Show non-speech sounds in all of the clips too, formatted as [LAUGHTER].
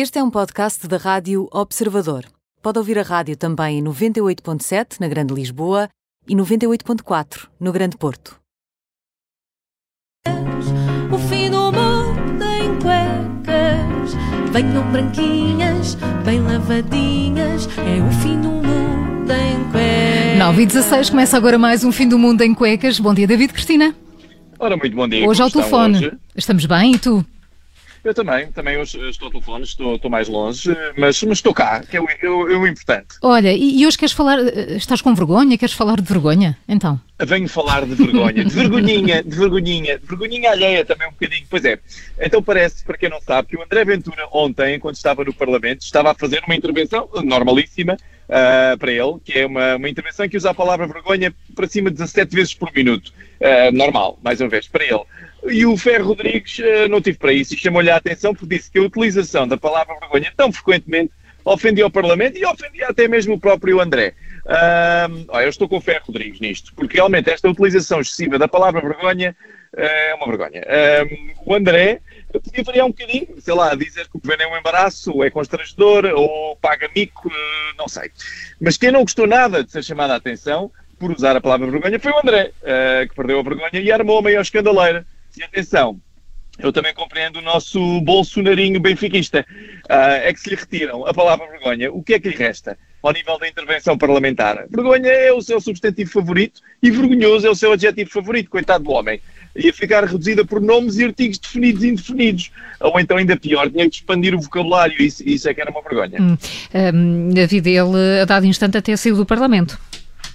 Este é um podcast da Rádio Observador. Pode ouvir a rádio também em 98.7 na Grande Lisboa e 98.4 no Grande Porto. O fim do mundo em cuecas. Venham branquinhas, bem lavadinhas. É o fim do mundo em cuecas. 9 e 16 começa agora mais um Fim do Mundo em Cuecas. Bom dia, David Cristina. Ora, muito bom dia. Hoje ao como telefone. hoje? Estamos bem e tu? Eu também, também hoje estou ao telefone, estou, estou mais longe, mas, mas estou cá, que é o, é o- é o importante. Olha, e, e hoje queres falar. eh, Estás com vergonha? Queres falar de vergonha? Então. Venho falar de vergonha, de vergonhinha, de vergonhinha, de vergonhinha alheia também um bocadinho. Pois é, então parece, para quem não sabe, que o André Ventura ontem, quando estava no Parlamento, estava a fazer uma intervenção normalíssima ah, para ele, que é uma, uma intervenção que usa a palavra vergonha para cima de 17 vezes por minuto. Ah, normal, mais uma vez, para ele. E o Ferro Rodrigues ah, não tive para isso e chamou-lhe a atenção porque disse que a utilização da palavra vergonha tão frequentemente ofendia o Parlamento e ofendia até mesmo o próprio André. Ahm, olha, eu estou com o Ferro Rodrigues nisto, porque realmente esta utilização excessiva da palavra vergonha eh, é uma vergonha. O André podia variar um bocadinho, sei lá, dizer que o governo é um embaraço, ou é constrangedor, ou paga mico, eh, não sei. Mas quem não gostou nada de ser chamado a atenção por usar a palavra vergonha foi o André, eh, que perdeu a vergonha e armou a maior escandaleira. E atenção, eu também compreendo o nosso bolsonarinho benfiquista. Ah, é que se lhe retiram a palavra vergonha, o que é que lhe resta ao nível da intervenção parlamentar? Vergonha é o seu substantivo favorito e vergonhoso é o seu adjetivo favorito, coitado do homem. Ia ficar reduzida por nomes e artigos definidos e indefinidos. Ou então, ainda pior, tinha que expandir o vocabulário. Isso, isso é que era uma vergonha. Hum, hum, David, ele a dado instante até saiu do Parlamento.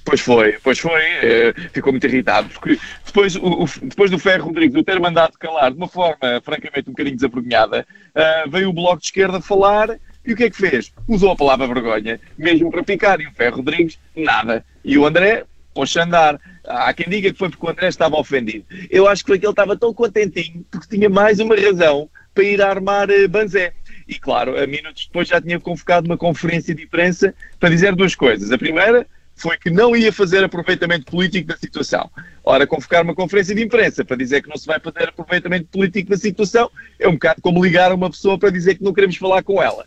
Pois foi, pois foi, eh, ficou muito irritado, porque depois, o, o- depois do Ferro Rodrigues o ter mandado calar de uma forma francamente um bocadinho desavergonhada, ah, veio o Bloco de Esquerda falar e o que é que fez? Usou a palavra vergonha, mesmo para picar, e o Ferro Rodrigues, nada. E o André, pôs-se a andar. Há quem diga que foi porque o André estava ofendido. Eu acho que foi que ele estava tão contentinho porque tinha mais uma razão para ir armar eh, Banzé. E claro, a minutos depois já tinha convocado uma conferência de imprensa para dizer duas coisas. A primeira foi que não ia fazer aproveitamento político da situação. Ora, convocar uma conferência de imprensa para dizer que não se vai fazer aproveitamento político da situação é um bocado como ligar uma pessoa para dizer que não queremos falar com ela.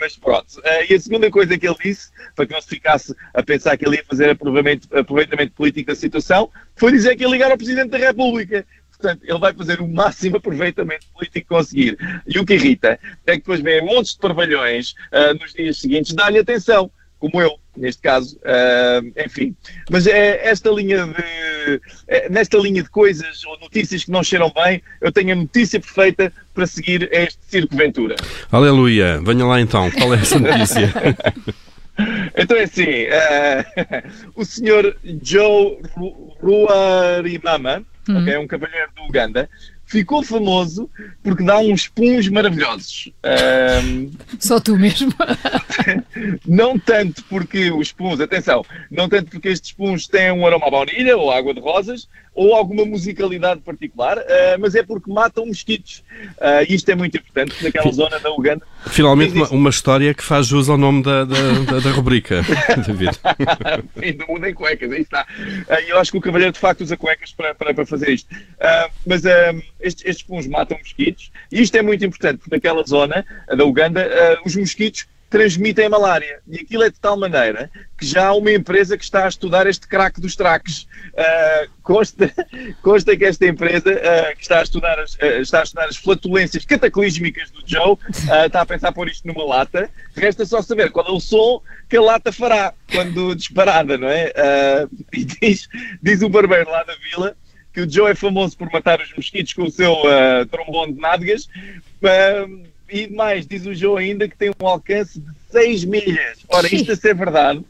Mas pronto. Eh, E a segunda coisa que ele disse, para que não se ficasse a pensar que ele ia fazer aproveitamento, aproveitamento político da situação, foi dizer que ia ligar ao Presidente da República. Portanto, ele vai fazer o máximo aproveitamento político que conseguir. E o que irrita é que depois vem montes de parvalhões ah, nos dias seguintes, dá-lhe atenção, como eu, neste caso. Ah, enfim. Mas é esta linha de. é, nesta linha de coisas ou notícias que não cheiram bem, eu tenho a notícia perfeita para seguir este Circo Ventura. Aleluia, venha lá então, qual é essa notícia? [LAUGHS] Então é assim, eh, o senhor Joe Ru- Ruarimama, ok, um cavalheiro do Uganda, ficou famoso porque dá uns puns maravilhosos. Ahm, Só tu mesmo. [LAUGHS] não tanto porque os puns, atenção, não tanto porque estes puns têm um aroma à baunilha ou água de rosas ou alguma musicalidade particular, ah, mas é porque matam mosquitos. E isto é muito importante, porque naquela zona da Uganda Finalmente uma, uma história que faz jus ao nome da, da, da- da rubrica, [LAUGHS] David. Fim do mundo em cuecas, aí está. Ah, E eu acho que o Cavalheiro de facto usa cuecas para, para, para fazer isto. Mas estes, estes matam mosquitos e isto é muito importante porque naquela zona da Uganda os mosquitos transmitem malária. E aquilo é de tal maneira que já há uma empresa que está a estudar este craque dos traques. Ah, consta, [LAUGHS] consta que esta empresa ah, que está a, estudar as, ah, está a estudar as flatulências cataclísmicas do Joe está a pensar pôr isto numa lata. Resta só saber qual é o som que a lata fará quando disparada, não é? E diz, diz o barbeiro lá da vila que o Joe é famoso por matar os mosquitos com o seu trombone de nádegas. E mais, diz o Joe ainda que tem um alcance de 6 milhas. Ora, isto a ser verdade,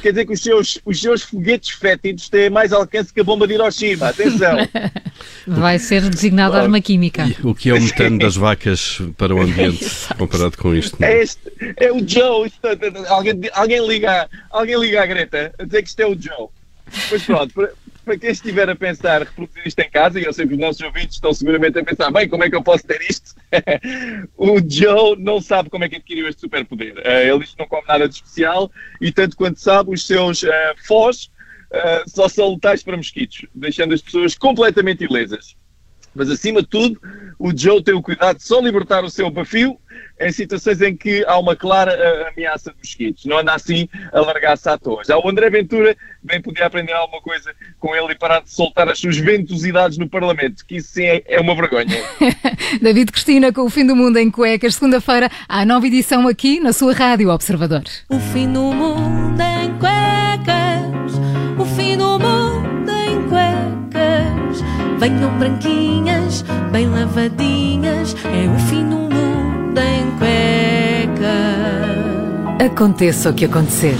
quer dizer que os seus, os seus foguetes fétidos têm mais alcance que a bomba de Hiroshima. Atenção! [LAUGHS] Vai ser designado arma química. E o que é [LAUGHS] o metano das vacas para o ambiente, comparado com isto? é? É, este, é o Joe. Isto- alguém, alguém, liga, alguém liga à Greta a dizer que isto é o Joe. Mas pronto, para, quem estiver a pensar reproduzir isto em casa, e eu sei que os nossos ouvintes estão seguramente a pensar, bem, como é que eu posso ter isto? [LAUGHS] o Joe não sabe como é que adquiriu este superpoder. Eh, ele diz que não come nada de especial e, tanto quanto sabe, os seus eh, fós eh, só são letais para mosquitos, deixando as pessoas completamente ilesas. Mas acima de tudo, o Joe tem o cuidado de só libertar o seu bafio em situações em que há uma clara uh, ameaça dos mosquitos. Não anda assim a largar-se à toa. Já o André Ventura bem podia aprender alguma coisa com ele e parar de soltar as suas ventosidades no Parlamento, que isso sim é, é uma vergonha. [LAUGHS] David Cristina com o Fim do Mundo em Cuecas, segunda-feira, há nova edição aqui na sua Rádio Observador. O fim do mundo em cuecas, o fim do mundo. Venham branquinhas, bem lavadinhas, é o fim do mundo em cuecas. Aconteça o que acontecer.